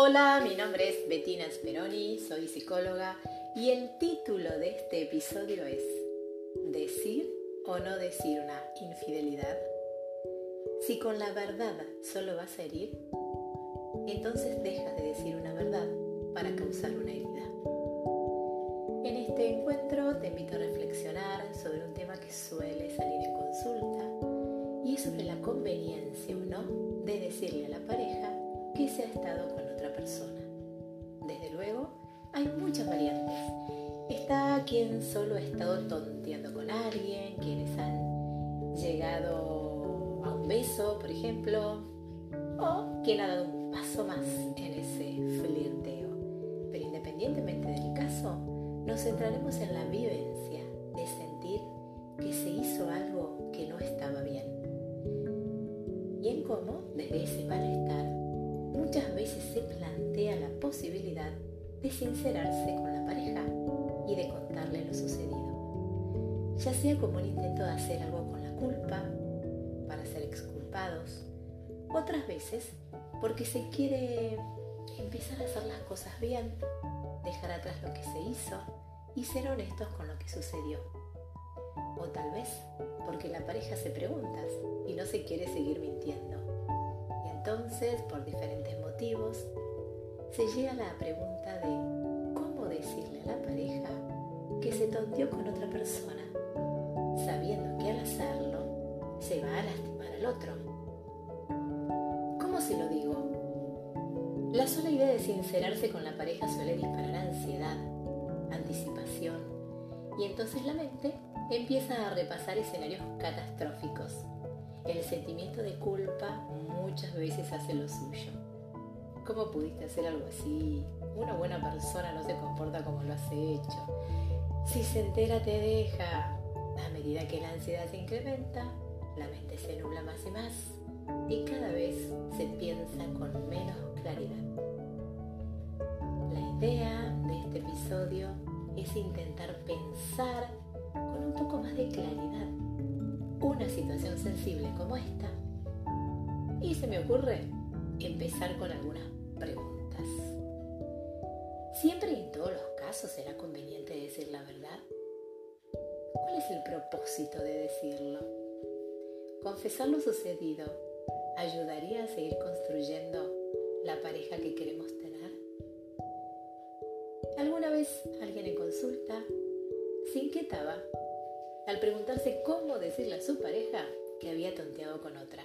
Hola, mi nombre es Bettina Speroni, soy psicóloga y el título de este episodio es ¿Decir o no decir una infidelidad? Si con la verdad solo vas a herir, entonces deja de decir una verdad para causar una herida. En este encuentro te invito a reflexionar sobre un tema que suele salir en consulta y es sobre la conveniencia o no de decirle a la pareja que se ha estado con persona. Desde luego, hay muchas variantes. Está quien solo ha estado tonteando con alguien, quienes han llegado a un beso, por ejemplo, o quien ha dado un paso más en ese flirteo. Pero independientemente del caso, nos centraremos en la vivencia de sentir que se hizo algo que no estaba bien. Y en cómo, desde ese malestar, posibilidad de sincerarse con la pareja y de contarle lo sucedido, ya sea como un intento de hacer algo con la culpa, para ser exculpados, otras veces porque se quiere empezar a hacer las cosas bien, dejar atrás lo que se hizo y ser honestos con lo que sucedió. O tal vez porque la pareja se pregunta y no se quiere seguir mintiendo. Y entonces, por diferentes motivos, se llega a la pregunta de cómo decirle a la pareja que se tonteó con otra persona, sabiendo que al hacerlo se va a lastimar al otro. ¿Cómo se lo digo? La sola idea de sincerarse con la pareja suele disparar ansiedad, anticipación, y entonces la mente empieza a repasar escenarios catastróficos. El sentimiento de culpa muchas veces hace lo suyo ¿Cómo pudiste hacer algo así? Una buena persona no se comporta como lo has hecho. Si se entera te deja. A medida que la ansiedad se incrementa, la mente se nubla más y más y cada vez se piensa con menos claridad. La idea de este episodio es intentar pensar con un poco más de claridad una situación sensible como esta. Y se me ocurre empezar con algunas preguntas. ¿Siempre y en todos los casos será conveniente decir la verdad? ¿Cuál es el propósito de decirlo? Confesar lo sucedido ayudaría a seguir construyendo la pareja que queremos tener. ¿Alguna vez alguien en consulta se inquietaba al preguntarse cómo decirle a su pareja que había tonteado con otra,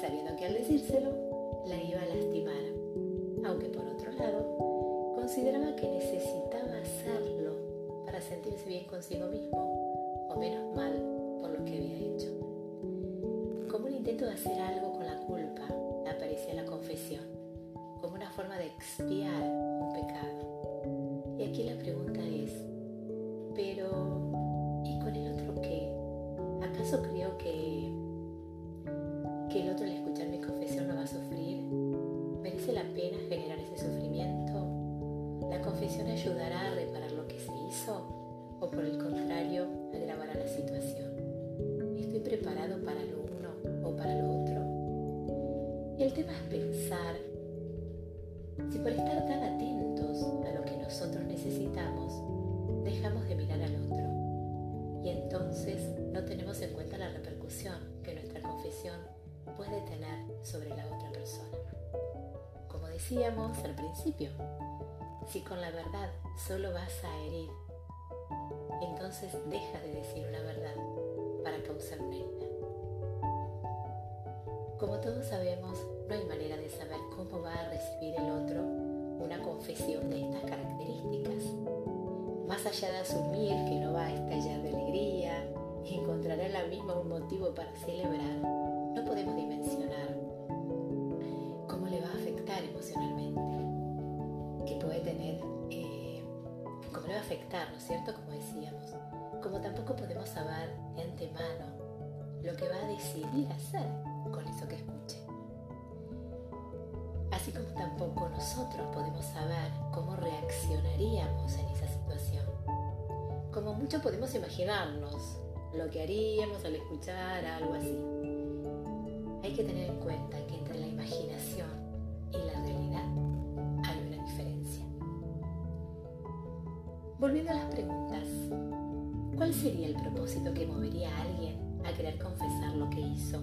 sabiendo que al decírselo la iba a lastimar? Aunque por otro lado consideraba que necesitaba hacerlo para sentirse bien consigo mismo o menos mal por lo que había hecho. Como un intento de hacer algo con la culpa, aparecía la confesión, como una forma de expiar un pecado. ¿O por el contrario, agravará la situación? ¿Estoy preparado para lo uno o para lo otro? El tema es pensar si por estar tan atentos a lo que nosotros necesitamos, dejamos de mirar al otro. Y entonces no tenemos en cuenta la repercusión que nuestra confesión puede tener sobre la otra persona decíamos al principio, si con la verdad solo vas a herir, entonces deja de decir una verdad para causar una herida. Como todos sabemos, no hay manera de saber cómo va a recibir el otro una confesión de estas características. Más allá de asumir que no va a estallar de alegría y encontrará en la misma un motivo para celebrar, no podemos dimensionar afectar, ¿no es cierto? Como decíamos. Como tampoco podemos saber de antemano lo que va a decidir hacer con eso que escuche. Así como tampoco nosotros podemos saber cómo reaccionaríamos en esa situación. Como mucho podemos imaginarnos lo que haríamos al escuchar algo así. Hay que tener en cuenta Volviendo a las preguntas, ¿cuál sería el propósito que movería a alguien a querer confesar lo que hizo?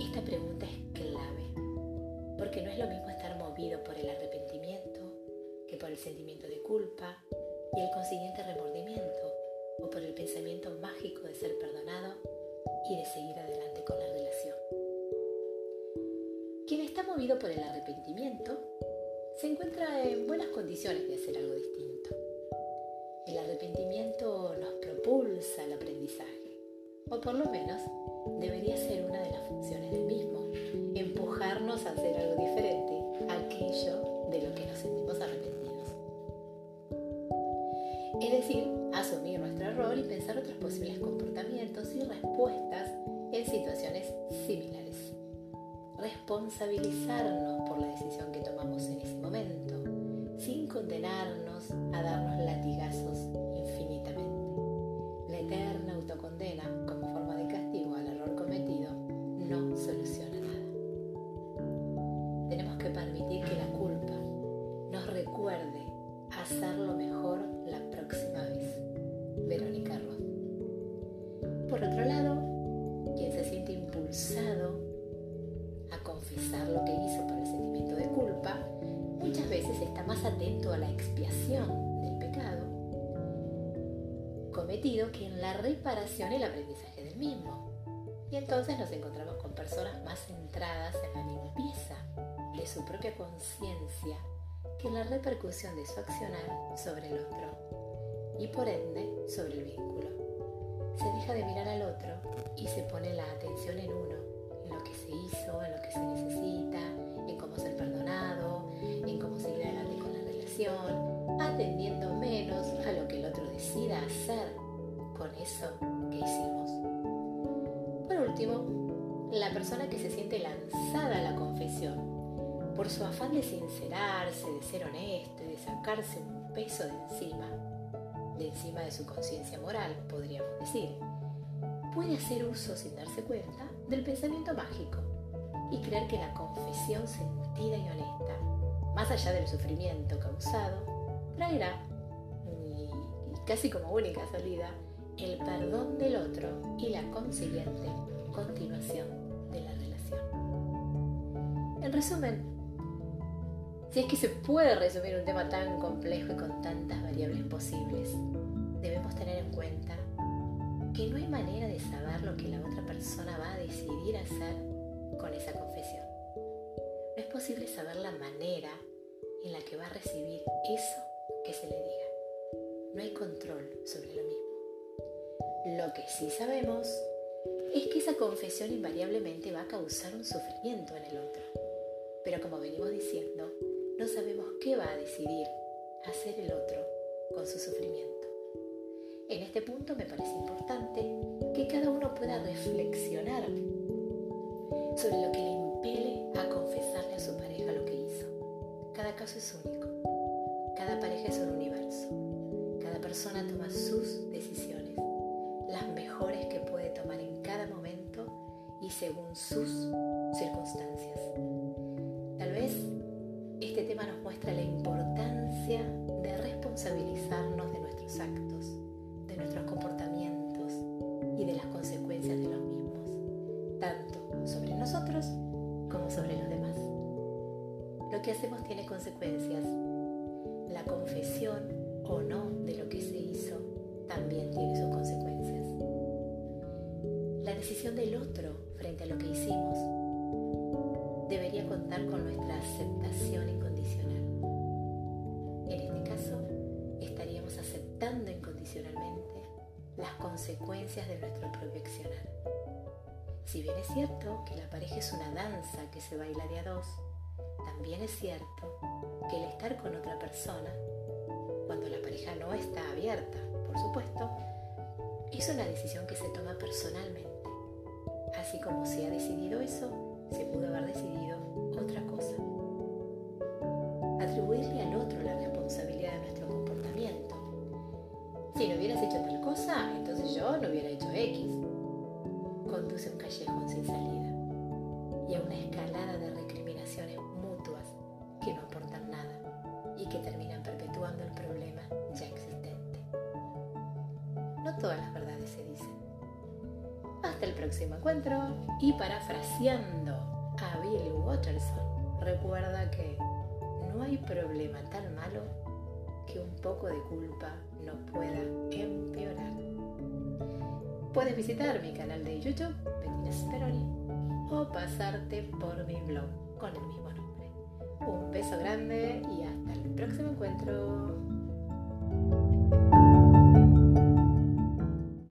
Esta pregunta es clave, porque no es lo mismo estar movido por el arrepentimiento que por el sentimiento de culpa y el consiguiente remordimiento, o por el pensamiento mágico de ser perdonado y de seguir adelante con la relación. Quien está movido por el arrepentimiento se encuentra en buenas condiciones de hacer algo distinto. El arrepentimiento nos propulsa al aprendizaje, o por lo menos debería ser una de las funciones del mismo, empujarnos a hacer algo diferente aquello de lo que nos sentimos arrepentidos. Es decir, asumir nuestro error y pensar otros posibles comportamientos y respuestas en situaciones similares. Responsabilizarnos por la decisión que tomamos en ese momento, sin condenarnos a darnos latigazos cometido que en la reparación y el aprendizaje del mismo. Y entonces nos encontramos con personas más centradas en la limpieza de su propia conciencia que en la repercusión de su accionar sobre el otro y por ende sobre el vínculo. Se deja de mirar al otro y se pone la atención en uno, en lo que se hizo, en lo que se necesita, en cómo ser perdonado, en cómo seguir adelante con la relación, eso que hicimos. Por último, la persona que se siente lanzada a la confesión por su afán de sincerarse, de ser honesto y de sacarse un peso de encima, de encima de su conciencia moral, podríamos decir, puede hacer uso sin darse cuenta del pensamiento mágico y creer que la confesión sentida y honesta, más allá del sufrimiento causado, traerá, y casi como única salida, el perdón del otro y la consiguiente continuación de la relación. En resumen, si es que se puede resumir un tema tan complejo y con tantas variables posibles, debemos tener en cuenta que no hay manera de saber lo que la otra persona va a decidir hacer con esa confesión. No es posible saber la manera en la que va a recibir eso que se le diga. No hay control sobre lo mismo. Lo que sí sabemos es que esa confesión invariablemente va a causar un sufrimiento en el otro. Pero como venimos diciendo, no sabemos qué va a decidir hacer el otro con su sufrimiento. En este punto me parece importante que cada uno pueda reflexionar sobre lo que le impele a confesarle a su pareja lo que hizo. Cada caso es único, cada pareja es un universo, cada persona toma sus decisiones, según sus circunstancias. Tal vez este tema nos muestra la importancia de responsabilizarnos de nuestros actos, de nuestros comportamientos y de las consecuencias de los mismos, tanto sobre nosotros como sobre los demás. Lo que hacemos tiene consecuencias. La confesión o no de lo que se hizo también tiene sus consecuencias. La decisión del otro frente a lo que hicimos debería contar con nuestra aceptación incondicional. En este caso, estaríamos aceptando incondicionalmente las consecuencias de nuestro propio accionar. Si bien es cierto que la pareja es una danza que se baila de a dos, también es cierto que el estar con otra persona, cuando la pareja no está abierta, por supuesto, es una decisión que se toma personalmente. Así como se ha decidido eso, se pudo haber decidido otra cosa. Atribuirle al otro la responsabilidad de nuestro comportamiento. Si no hubieras hecho tal cosa, entonces yo no hubiera hecho X. Conduce un callejón sin salida y a una escalada de recriminaciones mutuas que no aportan nada y que terminan perpetuando el problema todas las verdades se dicen. Hasta el próximo encuentro y parafraseando a Bill Watterson, recuerda que no hay problema tan malo que un poco de culpa no pueda empeorar. Puedes visitar mi canal de YouTube, Bettina Speroni, o pasarte por mi blog con el mismo nombre. Un beso grande y hasta el próximo encuentro.